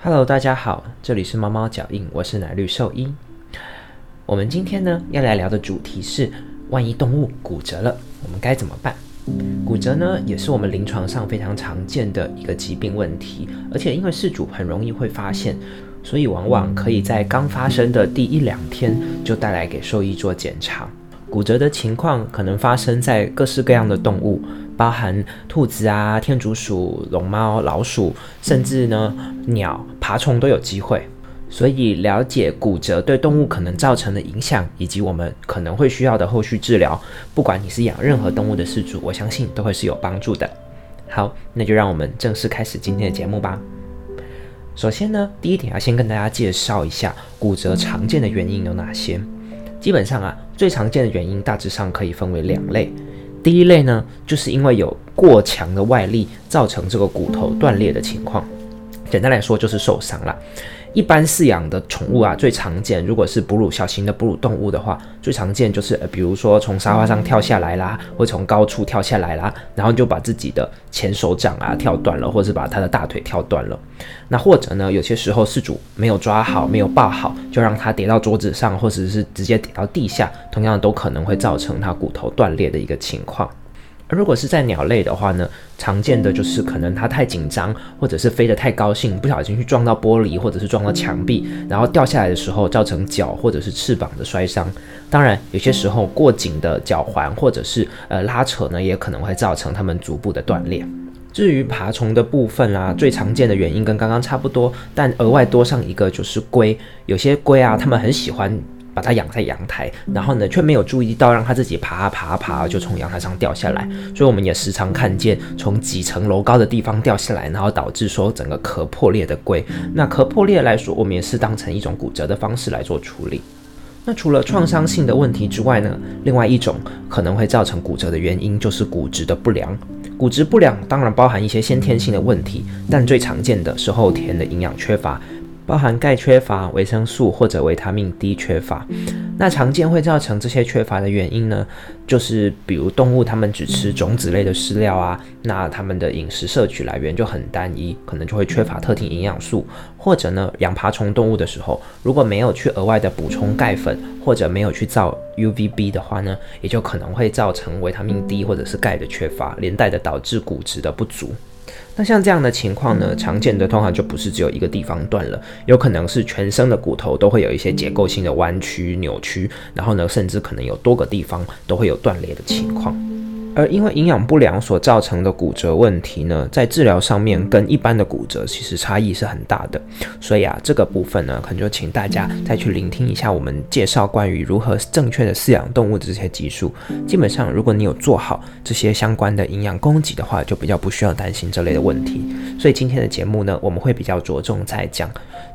Hello，大家好，这里是猫猫脚印，我是奶绿兽医。我们今天呢要来聊的主题是，万一动物骨折了，我们该怎么办？骨折呢也是我们临床上非常常见的一个疾病问题，而且因为事主很容易会发现，所以往往可以在刚发生的第一两天就带来给兽医做检查。骨折的情况可能发生在各式各样的动物，包含兔子啊、天竺鼠、龙猫、老鼠，甚至呢鸟、爬虫都有机会。所以了解骨折对动物可能造成的影响，以及我们可能会需要的后续治疗，不管你是养任何动物的饲主，我相信都会是有帮助的。好，那就让我们正式开始今天的节目吧。首先呢，第一点要先跟大家介绍一下骨折常见的原因有哪些。基本上啊，最常见的原因大致上可以分为两类。第一类呢，就是因为有过强的外力造成这个骨头断裂的情况，简单来说就是受伤了。一般饲养的宠物啊，最常见，如果是哺乳小型的哺乳动物的话，最常见就是呃，比如说从沙发上跳下来啦，或从高处跳下来啦，然后就把自己的前手掌啊跳断了，或者是把他的大腿跳断了。那或者呢，有些时候饲主没有抓好，没有抱好，就让它跌到桌子上，或者是直接跌到地下，同样都可能会造成它骨头断裂的一个情况。而如果是在鸟类的话呢，常见的就是可能它太紧张，或者是飞得太高兴，不小心去撞到玻璃，或者是撞到墙壁，然后掉下来的时候造成脚或者是翅膀的摔伤。当然，有些时候过紧的脚环或者是呃拉扯呢，也可能会造成它们足部的断裂。至于爬虫的部分啊，最常见的原因跟刚刚差不多，但额外多上一个就是龟。有些龟啊，它们很喜欢。把它养在阳台，然后呢，却没有注意到让它自己爬啊爬啊爬，就从阳台上掉下来。所以我们也时常看见从几层楼高的地方掉下来，然后导致说整个壳破裂的龟。那壳破裂来说，我们也是当成一种骨折的方式来做处理。那除了创伤性的问题之外呢，另外一种可能会造成骨折的原因就是骨质的不良。骨质不良当然包含一些先天性的问题，但最常见的是后天的营养缺乏。包含钙缺乏、维生素或者维他命 D 缺乏，那常见会造成这些缺乏的原因呢，就是比如动物它们只吃种子类的饲料啊，那它们的饮食摄取来源就很单一，可能就会缺乏特定营养素，或者呢养爬虫动物的时候，如果没有去额外的补充钙粉，或者没有去造 UVB 的话呢，也就可能会造成维他命 D 或者是钙的缺乏，连带的导致骨质的不足。那像这样的情况呢，常见的通常就不是只有一个地方断了，有可能是全身的骨头都会有一些结构性的弯曲、扭曲，然后呢，甚至可能有多个地方都会有断裂的情况。而因为营养不良所造成的骨折问题呢，在治疗上面跟一般的骨折其实差异是很大的，所以啊，这个部分呢，可能就请大家再去聆听一下我们介绍关于如何正确的饲养动物的这些技术。基本上，如果你有做好这些相关的营养供给的话，就比较不需要担心这类的问题。所以今天的节目呢，我们会比较着重在讲。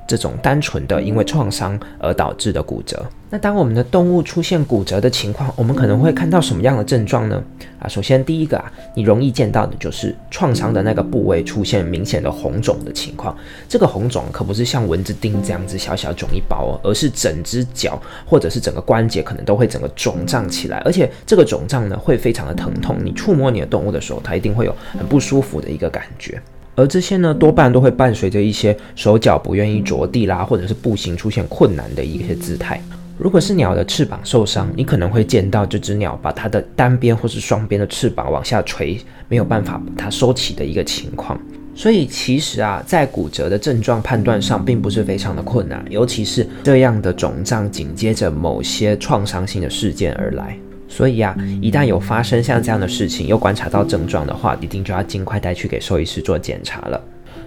这种单纯的因为创伤而导致的骨折，那当我们的动物出现骨折的情况，我们可能会看到什么样的症状呢？啊，首先第一个啊，你容易见到的就是创伤的那个部位出现明显的红肿的情况。这个红肿可不是像蚊子叮这样子小小肿一包哦，而是整只脚或者是整个关节可能都会整个肿胀起来，而且这个肿胀呢会非常的疼痛。你触摸你的动物的时候，它一定会有很不舒服的一个感觉。而这些呢，多半都会伴随着一些手脚不愿意着地啦，或者是步行出现困难的一些姿态。如果是鸟的翅膀受伤，你可能会见到这只鸟把它的单边或是双边的翅膀往下垂，没有办法把它收起的一个情况。所以其实啊，在骨折的症状判断上，并不是非常的困难，尤其是这样的肿胀紧接着某些创伤性的事件而来。所以啊，一旦有发生像这样的事情，又观察到症状的话，一定就要尽快带去给兽医师做检查了。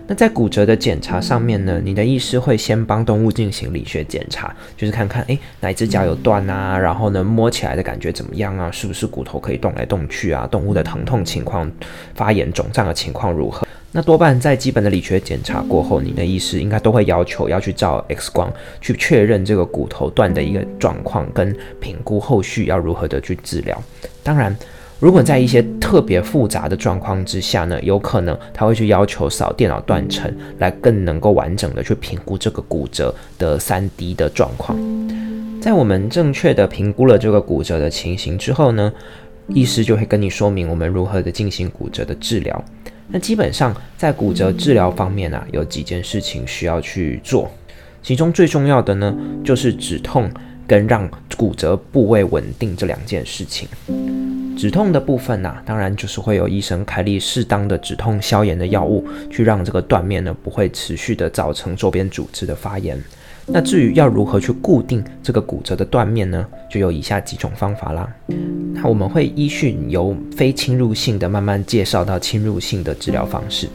那在骨折的检查上面呢，你的医师会先帮动物进行理学检查，就是看看，诶哪只脚有断啊，然后呢摸起来的感觉怎么样啊，是不是骨头可以动来动去啊，动物的疼痛情况、发炎肿胀的情况如何？那多半在基本的理学检查过后，你的医师应该都会要求要去照 X 光，去确认这个骨头断的一个状况，跟评估后续要如何的去治疗。当然，如果在一些特别复杂的状况之下呢，有可能他会去要求扫电脑断层，来更能够完整的去评估这个骨折的三 D 的状况。在我们正确的评估了这个骨折的情形之后呢，医师就会跟你说明我们如何的进行骨折的治疗。那基本上在骨折治疗方面啊，有几件事情需要去做，其中最重要的呢，就是止痛跟让骨折部位稳定这两件事情。止痛的部分呢，当然就是会有医生开立适当的止痛消炎的药物，去让这个断面呢不会持续的造成周边组织的发炎。那至于要如何去固定这个骨折的断面呢，就有以下几种方法啦。那我们会依序由非侵入性的慢慢介绍到侵入性的治疗方式。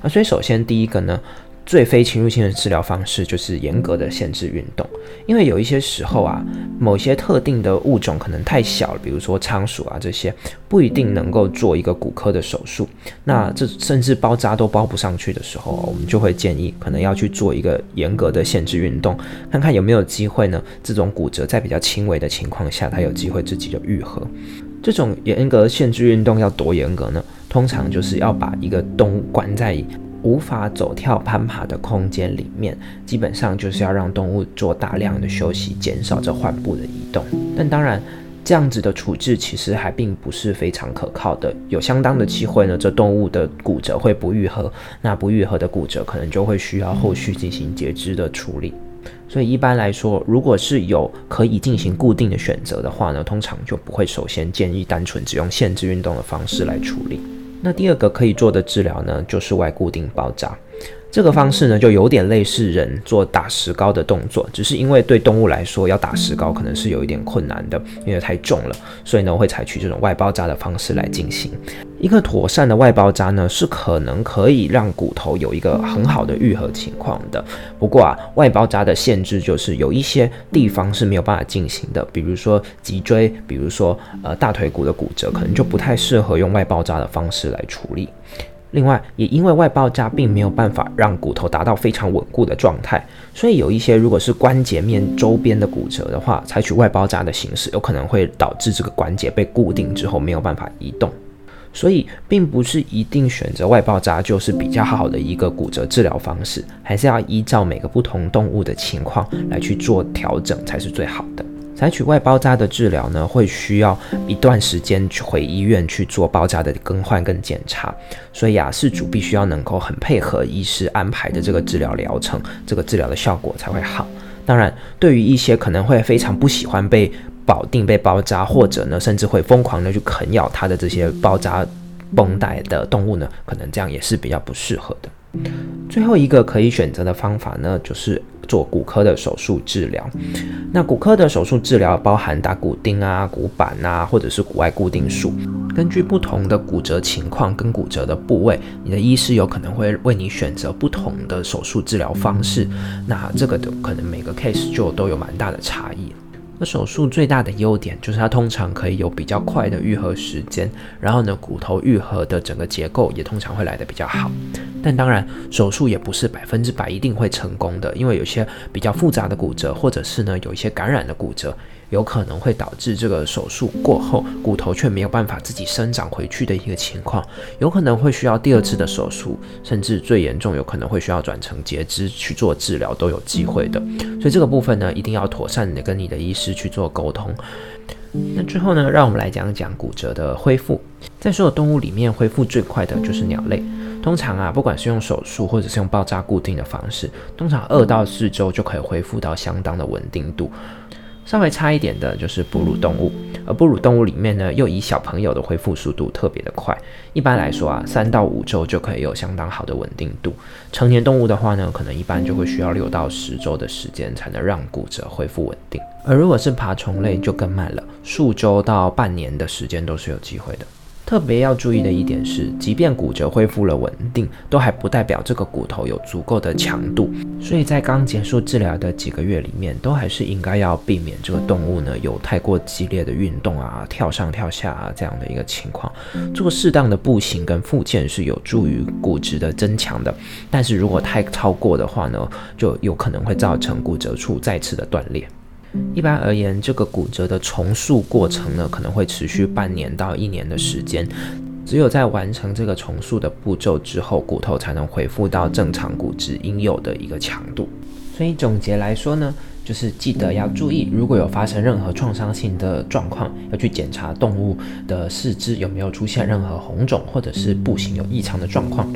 啊，所以首先第一个呢。最非侵入性的治疗方式就是严格的限制运动，因为有一些时候啊，某些特定的物种可能太小了，比如说仓鼠啊这些，不一定能够做一个骨科的手术。那这甚至包扎都包不上去的时候，我们就会建议可能要去做一个严格的限制运动，看看有没有机会呢？这种骨折在比较轻微的情况下，它有机会自己就愈合。这种严格限制运动要多严格呢？通常就是要把一个动物关在。无法走跳攀爬的空间里面，基本上就是要让动物做大量的休息，减少这患部的移动。但当然，这样子的处置其实还并不是非常可靠的，有相当的机会呢，这动物的骨折会不愈合。那不愈合的骨折可能就会需要后续进行截肢的处理。所以一般来说，如果是有可以进行固定的选择的话呢，通常就不会首先建议单纯只用限制运动的方式来处理。那第二个可以做的治疗呢，就是外固定包扎。这个方式呢，就有点类似人做打石膏的动作，只是因为对动物来说，要打石膏可能是有一点困难的，因为太重了，所以呢，会采取这种外包扎的方式来进行。一个妥善的外包扎呢，是可能可以让骨头有一个很好的愈合情况的。不过啊，外包扎的限制就是有一些地方是没有办法进行的，比如说脊椎，比如说呃大腿骨的骨折，可能就不太适合用外包扎的方式来处理。另外，也因为外包扎并没有办法让骨头达到非常稳固的状态，所以有一些如果是关节面周边的骨折的话，采取外包扎的形式，有可能会导致这个关节被固定之后没有办法移动。所以，并不是一定选择外包扎就是比较好的一个骨折治疗方式，还是要依照每个不同动物的情况来去做调整才是最好的。采取外包扎的治疗呢，会需要一段时间去回医院去做包扎的更换跟检查，所以啊，事主必须要能够很配合医师安排的这个治疗疗程，这个治疗的效果才会好。当然，对于一些可能会非常不喜欢被保定被包扎，或者呢，甚至会疯狂的去啃咬它的这些包扎绷带的动物呢，可能这样也是比较不适合的。最后一个可以选择的方法呢，就是做骨科的手术治疗。那骨科的手术治疗包含打骨钉啊、骨板啊，或者是骨外固定术。根据不同的骨折情况跟骨折的部位，你的医师有可能会为你选择不同的手术治疗方式。那这个的可能每个 case 就都有蛮大的差异。那手术最大的优点就是它通常可以有比较快的愈合时间，然后呢，骨头愈合的整个结构也通常会来得比较好。但当然，手术也不是百分之百一定会成功的，因为有些比较复杂的骨折，或者是呢有一些感染的骨折。有可能会导致这个手术过后骨头却没有办法自己生长回去的一个情况，有可能会需要第二次的手术，甚至最严重有可能会需要转成截肢去做治疗都有机会的。所以这个部分呢，一定要妥善的跟你的医师去做沟通。那最后呢，让我们来讲讲骨折的恢复。在所有动物里面，恢复最快的就是鸟类。通常啊，不管是用手术或者是用爆炸固定的方式，通常二到四周就可以恢复到相当的稳定度。稍微差一点的就是哺乳动物，而哺乳动物里面呢，又以小朋友的恢复速度特别的快。一般来说啊，三到五周就可以有相当好的稳定度。成年动物的话呢，可能一般就会需要六到十周的时间才能让骨折恢复稳定。而如果是爬虫类就更慢了，数周到半年的时间都是有机会的。特别要注意的一点是，即便骨折恢复了稳定，都还不代表这个骨头有足够的强度。所以在刚结束治疗的几个月里面，都还是应该要避免这个动物呢有太过激烈的运动啊，跳上跳下啊这样的一个情况。做适当的步行跟复健是有助于骨质的增强的，但是如果太超过的话呢，就有可能会造成骨折处再次的断裂。一般而言，这个骨折的重塑过程呢，可能会持续半年到一年的时间。只有在完成这个重塑的步骤之后，骨头才能恢复到正常骨质应有的一个强度。所以总结来说呢。就是记得要注意，如果有发生任何创伤性的状况，要去检查动物的四肢有没有出现任何红肿，或者是步行有异常的状况。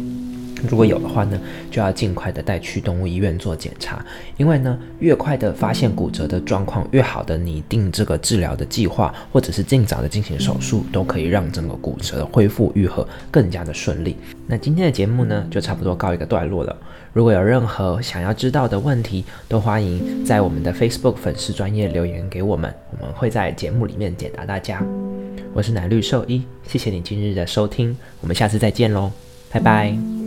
如果有的话呢，就要尽快的带去动物医院做检查，因为呢，越快的发现骨折的状况，越好的拟定这个治疗的计划，或者是尽早的进行手术，都可以让整个骨折的恢复愈合更加的顺利。那今天的节目呢，就差不多告一个段落了。如果有任何想要知道的问题，都欢迎在我们的 Facebook 粉丝专业留言给我们，我们会在节目里面解答大家。我是奶绿兽医，谢谢你今日的收听，我们下次再见喽，拜拜。